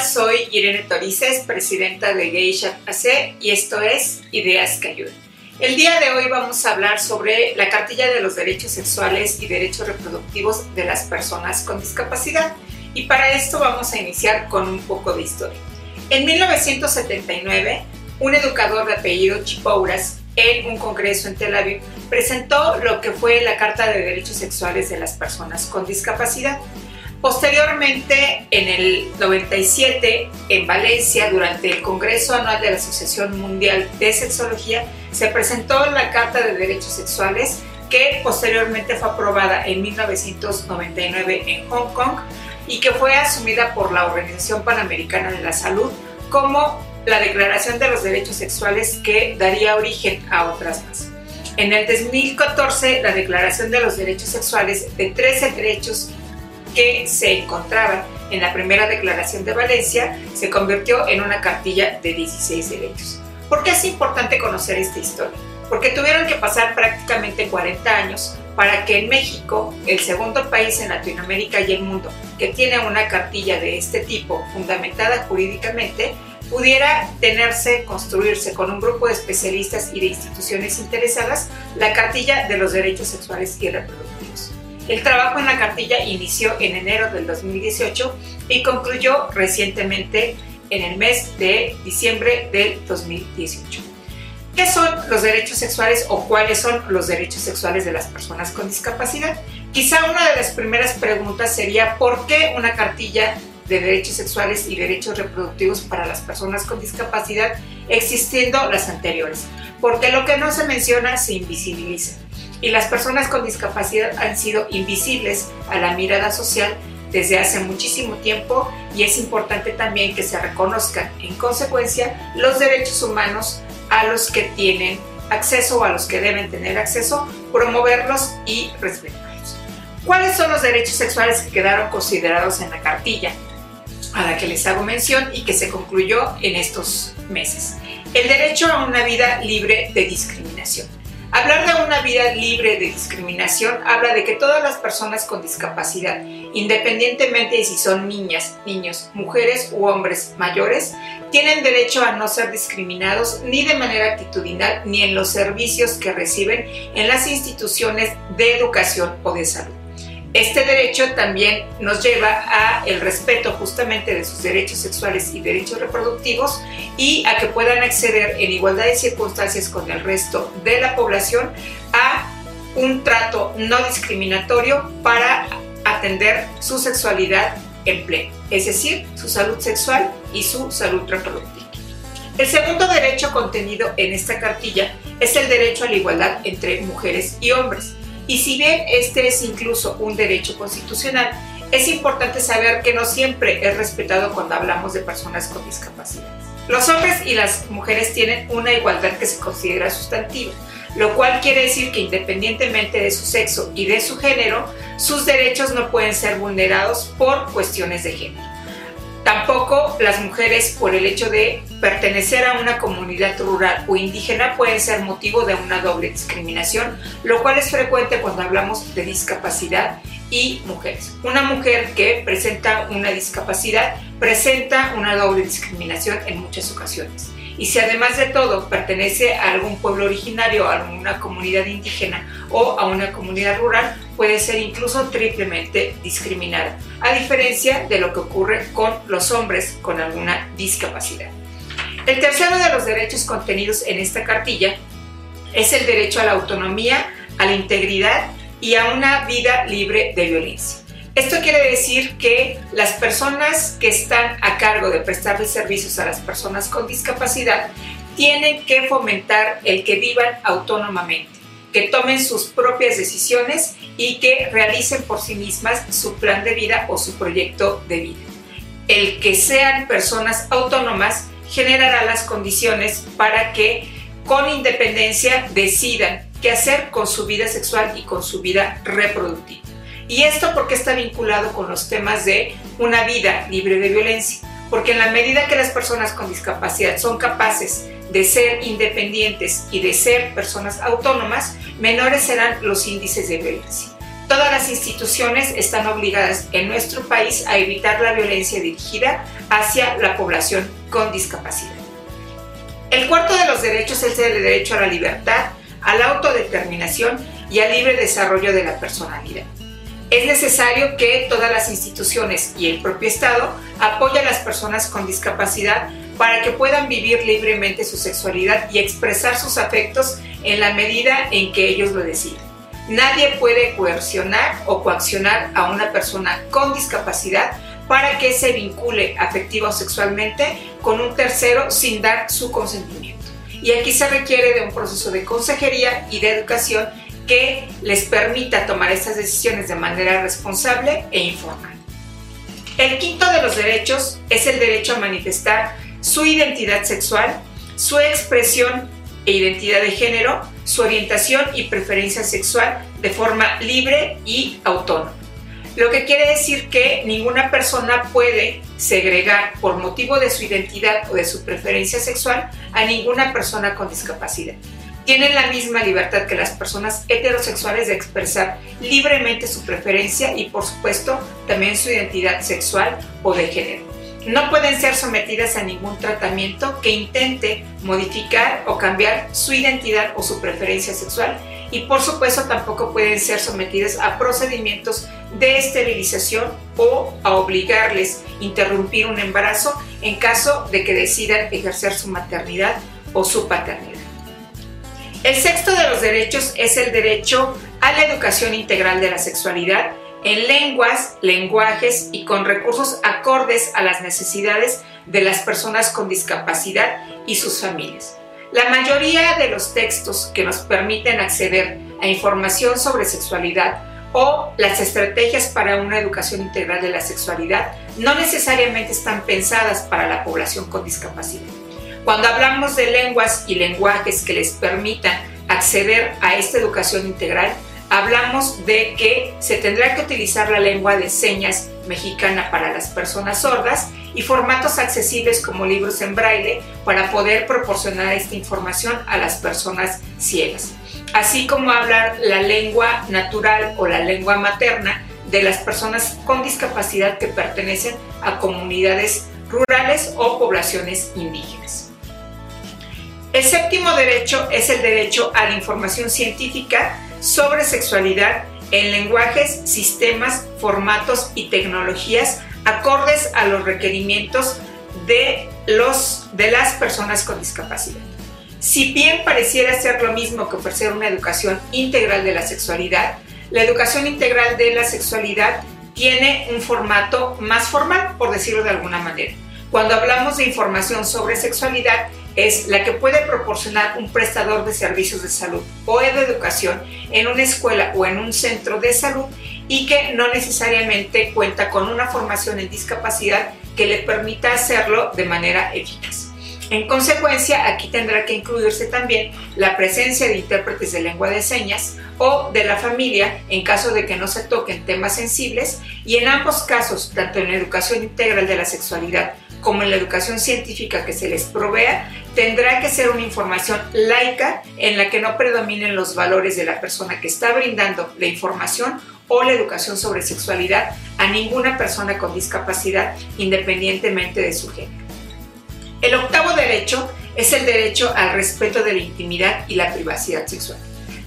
Soy Irene Torices, presidenta de Geisha AC y esto es Ideas que Ayudan. El día de hoy vamos a hablar sobre la cartilla de los derechos sexuales y derechos reproductivos de las personas con discapacidad y para esto vamos a iniciar con un poco de historia. En 1979, un educador de apellido Chipouras en un congreso en Tel Aviv presentó lo que fue la Carta de Derechos Sexuales de las Personas con Discapacidad Posteriormente, en el 97, en Valencia, durante el Congreso Anual de la Asociación Mundial de Sexología, se presentó la Carta de Derechos Sexuales que posteriormente fue aprobada en 1999 en Hong Kong y que fue asumida por la Organización Panamericana de la Salud como la Declaración de los Derechos Sexuales que daría origen a otras más. En el 2014, la Declaración de los Derechos Sexuales de 13 derechos que se encontraba en la primera declaración de Valencia se convirtió en una cartilla de 16 derechos. ¿Por qué es importante conocer esta historia? Porque tuvieron que pasar prácticamente 40 años para que en México, el segundo país en Latinoamérica y el mundo que tiene una cartilla de este tipo fundamentada jurídicamente, pudiera tenerse, construirse con un grupo de especialistas y de instituciones interesadas la cartilla de los derechos sexuales y reproductivos. El trabajo en la cartilla inició en enero del 2018 y concluyó recientemente en el mes de diciembre del 2018. ¿Qué son los derechos sexuales o cuáles son los derechos sexuales de las personas con discapacidad? Quizá una de las primeras preguntas sería ¿por qué una cartilla de derechos sexuales y derechos reproductivos para las personas con discapacidad existiendo las anteriores? Porque lo que no se menciona se invisibiliza y las personas con discapacidad han sido invisibles a la mirada social desde hace muchísimo tiempo y es importante también que se reconozcan en consecuencia los derechos humanos a los que tienen acceso o a los que deben tener acceso, promoverlos y respetarlos. ¿Cuáles son los derechos sexuales que quedaron considerados en la cartilla a la que les hago mención y que se concluyó en estos meses? El derecho a una vida libre de discriminación Hablar de una vida libre de discriminación habla de que todas las personas con discapacidad, independientemente de si son niñas, niños, mujeres u hombres mayores, tienen derecho a no ser discriminados ni de manera actitudinal ni en los servicios que reciben en las instituciones de educación o de salud. Este derecho también nos lleva a el respeto justamente de sus derechos sexuales y derechos reproductivos y a que puedan acceder en igualdad de circunstancias con el resto de la población a un trato no discriminatorio para atender su sexualidad en pleno, es decir, su salud sexual y su salud reproductiva. El segundo derecho contenido en esta cartilla es el derecho a la igualdad entre mujeres y hombres. Y si bien este es incluso un derecho constitucional, es importante saber que no siempre es respetado cuando hablamos de personas con discapacidad. Los hombres y las mujeres tienen una igualdad que se considera sustantiva, lo cual quiere decir que independientemente de su sexo y de su género, sus derechos no pueden ser vulnerados por cuestiones de género. Tampoco las mujeres por el hecho de pertenecer a una comunidad rural o indígena pueden ser motivo de una doble discriminación, lo cual es frecuente cuando hablamos de discapacidad y mujeres. Una mujer que presenta una discapacidad presenta una doble discriminación en muchas ocasiones. Y si además de todo pertenece a algún pueblo originario, a alguna comunidad indígena o a una comunidad rural, puede ser incluso triplemente discriminada, a diferencia de lo que ocurre con los hombres con alguna discapacidad. El tercero de los derechos contenidos en esta cartilla es el derecho a la autonomía, a la integridad y a una vida libre de violencia. Esto quiere decir que las personas que están a cargo de prestarle servicios a las personas con discapacidad tienen que fomentar el que vivan autónomamente, que tomen sus propias decisiones y que realicen por sí mismas su plan de vida o su proyecto de vida. El que sean personas autónomas generará las condiciones para que con independencia decidan qué hacer con su vida sexual y con su vida reproductiva. Y esto porque está vinculado con los temas de una vida libre de violencia. Porque en la medida que las personas con discapacidad son capaces de ser independientes y de ser personas autónomas, menores serán los índices de violencia. Todas las instituciones están obligadas en nuestro país a evitar la violencia dirigida hacia la población con discapacidad. El cuarto de los derechos es el derecho a la libertad, a la autodeterminación y al libre desarrollo de la personalidad. Es necesario que todas las instituciones y el propio Estado apoyen a las personas con discapacidad para que puedan vivir libremente su sexualidad y expresar sus afectos en la medida en que ellos lo decidan. Nadie puede coercionar o coaccionar a una persona con discapacidad para que se vincule afectiva o sexualmente con un tercero sin dar su consentimiento. Y aquí se requiere de un proceso de consejería y de educación que les permita tomar estas decisiones de manera responsable e informal. El quinto de los derechos es el derecho a manifestar su identidad sexual, su expresión e identidad de género, su orientación y preferencia sexual de forma libre y autónoma. Lo que quiere decir que ninguna persona puede segregar por motivo de su identidad o de su preferencia sexual a ninguna persona con discapacidad. Tienen la misma libertad que las personas heterosexuales de expresar libremente su preferencia y por supuesto también su identidad sexual o de género no pueden ser sometidas a ningún tratamiento que intente modificar o cambiar su identidad o su preferencia sexual y por supuesto tampoco pueden ser sometidas a procedimientos de esterilización o a obligarles a interrumpir un embarazo en caso de que decidan ejercer su maternidad o su paternidad. El sexto de los derechos es el derecho a la educación integral de la sexualidad en lenguas, lenguajes y con recursos acordes a las necesidades de las personas con discapacidad y sus familias. La mayoría de los textos que nos permiten acceder a información sobre sexualidad o las estrategias para una educación integral de la sexualidad no necesariamente están pensadas para la población con discapacidad. Cuando hablamos de lenguas y lenguajes que les permitan acceder a esta educación integral, hablamos de que se tendrá que utilizar la lengua de señas mexicana para las personas sordas y formatos accesibles como libros en braille para poder proporcionar esta información a las personas ciegas, así como hablar la lengua natural o la lengua materna de las personas con discapacidad que pertenecen a comunidades rurales o poblaciones indígenas. El séptimo derecho es el derecho a la información científica sobre sexualidad en lenguajes, sistemas, formatos y tecnologías acordes a los requerimientos de, los, de las personas con discapacidad. Si bien pareciera ser lo mismo que ofrecer una educación integral de la sexualidad, la educación integral de la sexualidad tiene un formato más formal, por decirlo de alguna manera. Cuando hablamos de información sobre sexualidad, es la que puede proporcionar un prestador de servicios de salud o de educación en una escuela o en un centro de salud y que no necesariamente cuenta con una formación en discapacidad que le permita hacerlo de manera eficaz. En consecuencia, aquí tendrá que incluirse también la presencia de intérpretes de lengua de señas o de la familia en caso de que no se toquen temas sensibles y en ambos casos, tanto en la educación integral de la sexualidad como en la educación científica que se les provea, tendrá que ser una información laica en la que no predominen los valores de la persona que está brindando la información o la educación sobre sexualidad a ninguna persona con discapacidad independientemente de su género. El octavo derecho es el derecho al respeto de la intimidad y la privacidad sexual.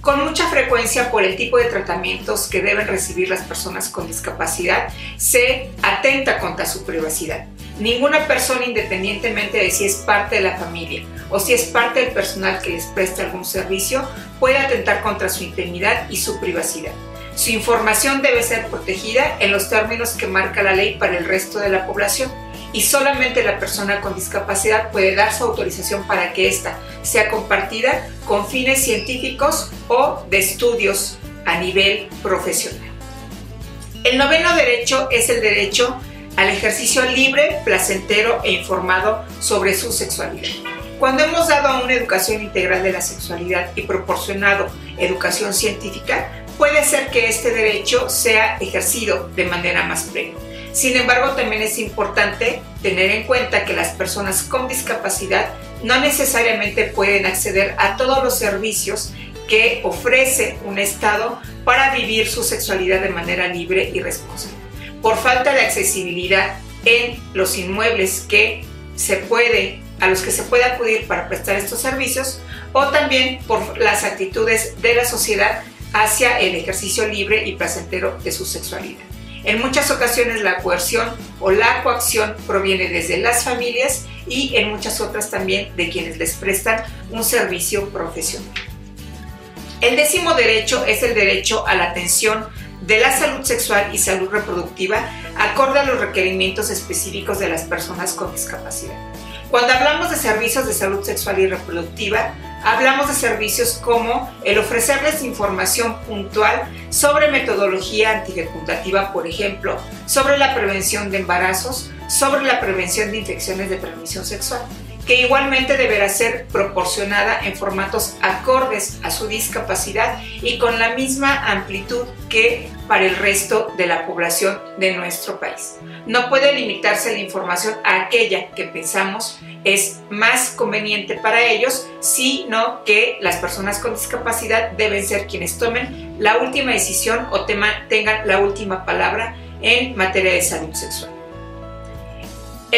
Con mucha frecuencia por el tipo de tratamientos que deben recibir las personas con discapacidad, se atenta contra su privacidad. Ninguna persona, independientemente de si es parte de la familia o si es parte del personal que les presta algún servicio, puede atentar contra su intimidad y su privacidad. Su información debe ser protegida en los términos que marca la ley para el resto de la población y solamente la persona con discapacidad puede dar su autorización para que ésta sea compartida con fines científicos o de estudios a nivel profesional. El noveno derecho es el derecho al ejercicio libre, placentero e informado sobre su sexualidad. Cuando hemos dado una educación integral de la sexualidad y proporcionado educación científica, puede ser que este derecho sea ejercido de manera más plena. Sin embargo, también es importante tener en cuenta que las personas con discapacidad no necesariamente pueden acceder a todos los servicios que ofrece un Estado para vivir su sexualidad de manera libre y responsable. Por falta de accesibilidad en los inmuebles que se puede, a los que se puede acudir para prestar estos servicios, o también por las actitudes de la sociedad hacia el ejercicio libre y placentero de su sexualidad. En muchas ocasiones la coerción o la coacción proviene desde las familias y en muchas otras también de quienes les prestan un servicio profesional. El décimo derecho es el derecho a la atención de la salud sexual y salud reproductiva acorde a los requerimientos específicos de las personas con discapacidad. Cuando hablamos de servicios de salud sexual y reproductiva, hablamos de servicios como el ofrecerles información puntual sobre metodología antifecundativa, por ejemplo, sobre la prevención de embarazos, sobre la prevención de infecciones de transmisión sexual, que igualmente deberá ser proporcionada en formatos acordes a su discapacidad y con la misma amplitud que para el resto de la población de nuestro país. No puede limitarse la información a aquella que pensamos es más conveniente para ellos, sino que las personas con discapacidad deben ser quienes tomen la última decisión o tengan la última palabra en materia de salud sexual.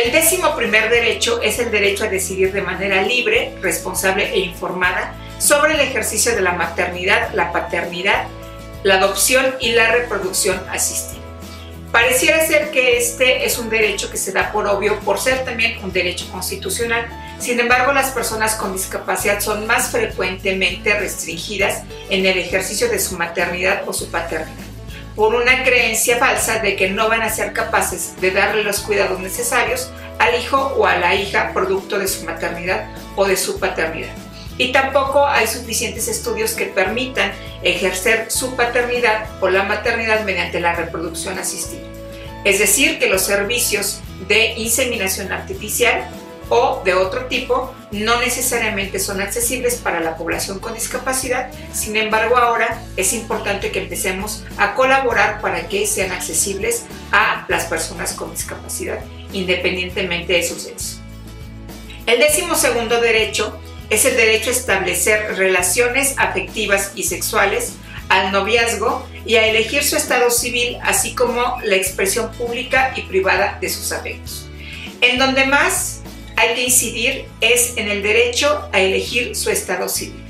El décimo primer derecho es el derecho a decidir de manera libre, responsable e informada sobre el ejercicio de la maternidad, la paternidad, la adopción y la reproducción asistida. Pareciera ser que este es un derecho que se da por obvio por ser también un derecho constitucional. Sin embargo, las personas con discapacidad son más frecuentemente restringidas en el ejercicio de su maternidad o su paternidad por una creencia falsa de que no van a ser capaces de darle los cuidados necesarios al hijo o a la hija producto de su maternidad o de su paternidad. Y tampoco hay suficientes estudios que permitan ejercer su paternidad o la maternidad mediante la reproducción asistida. Es decir, que los servicios de inseminación artificial o de otro tipo no necesariamente son accesibles para la población con discapacidad, sin embargo ahora es importante que empecemos a colaborar para que sean accesibles a las personas con discapacidad, independientemente de su sexo. El décimo segundo derecho es el derecho a establecer relaciones afectivas y sexuales, al noviazgo y a elegir su estado civil, así como la expresión pública y privada de sus afectos. En donde más hay que incidir es en el derecho a elegir su estado civil.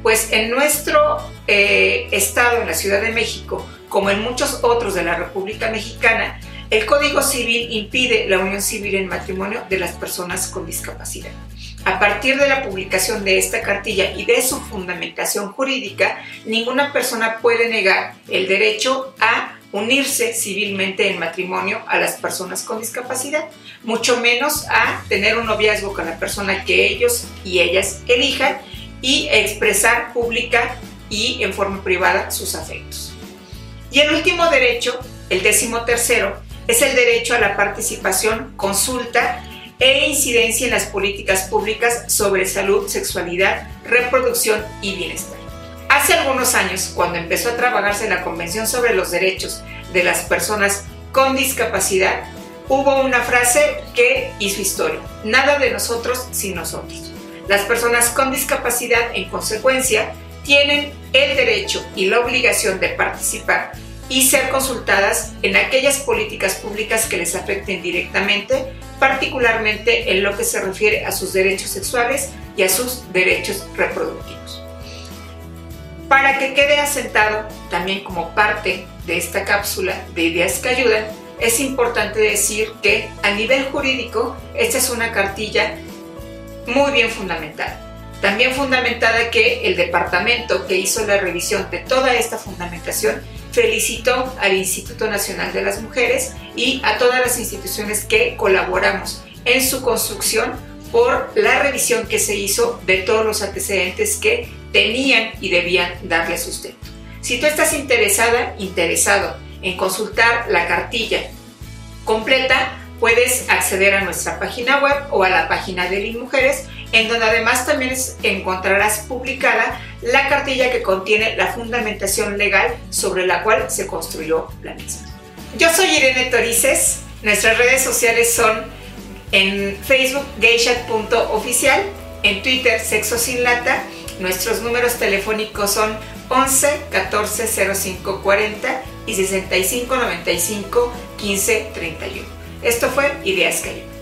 Pues en nuestro eh, estado, en la Ciudad de México, como en muchos otros de la República Mexicana, el Código Civil impide la unión civil en matrimonio de las personas con discapacidad. A partir de la publicación de esta cartilla y de su fundamentación jurídica, ninguna persona puede negar el derecho a unirse civilmente en matrimonio a las personas con discapacidad, mucho menos a tener un noviazgo con la persona que ellos y ellas elijan y expresar pública y en forma privada sus afectos. Y el último derecho, el décimo tercero, es el derecho a la participación, consulta e incidencia en las políticas públicas sobre salud, sexualidad, reproducción y bienestar. Hace algunos años, cuando empezó a trabajarse la Convención sobre los Derechos de las Personas con Discapacidad, hubo una frase que hizo historia. Nada de nosotros sin nosotros. Las personas con discapacidad, en consecuencia, tienen el derecho y la obligación de participar y ser consultadas en aquellas políticas públicas que les afecten directamente, particularmente en lo que se refiere a sus derechos sexuales y a sus derechos reproductivos. Para que quede asentado también como parte de esta cápsula de ideas que ayudan, es importante decir que a nivel jurídico esta es una cartilla muy bien fundamentada. También fundamentada que el departamento que hizo la revisión de toda esta fundamentación felicitó al Instituto Nacional de las Mujeres y a todas las instituciones que colaboramos en su construcción por la revisión que se hizo de todos los antecedentes que tenían y debían darle sustento. Si tú estás interesada, interesado en consultar la cartilla completa, puedes acceder a nuestra página web o a la página de LIN Mujeres, en donde además también encontrarás publicada la cartilla que contiene la fundamentación legal sobre la cual se construyó la misma. Yo soy Irene Torices, nuestras redes sociales son en Facebook gayshat.oficial, en Twitter Sexo Sin Lata Nuestros números telefónicos son 11 14 05 40 y 65 95 15 31. Esto fue Ideas que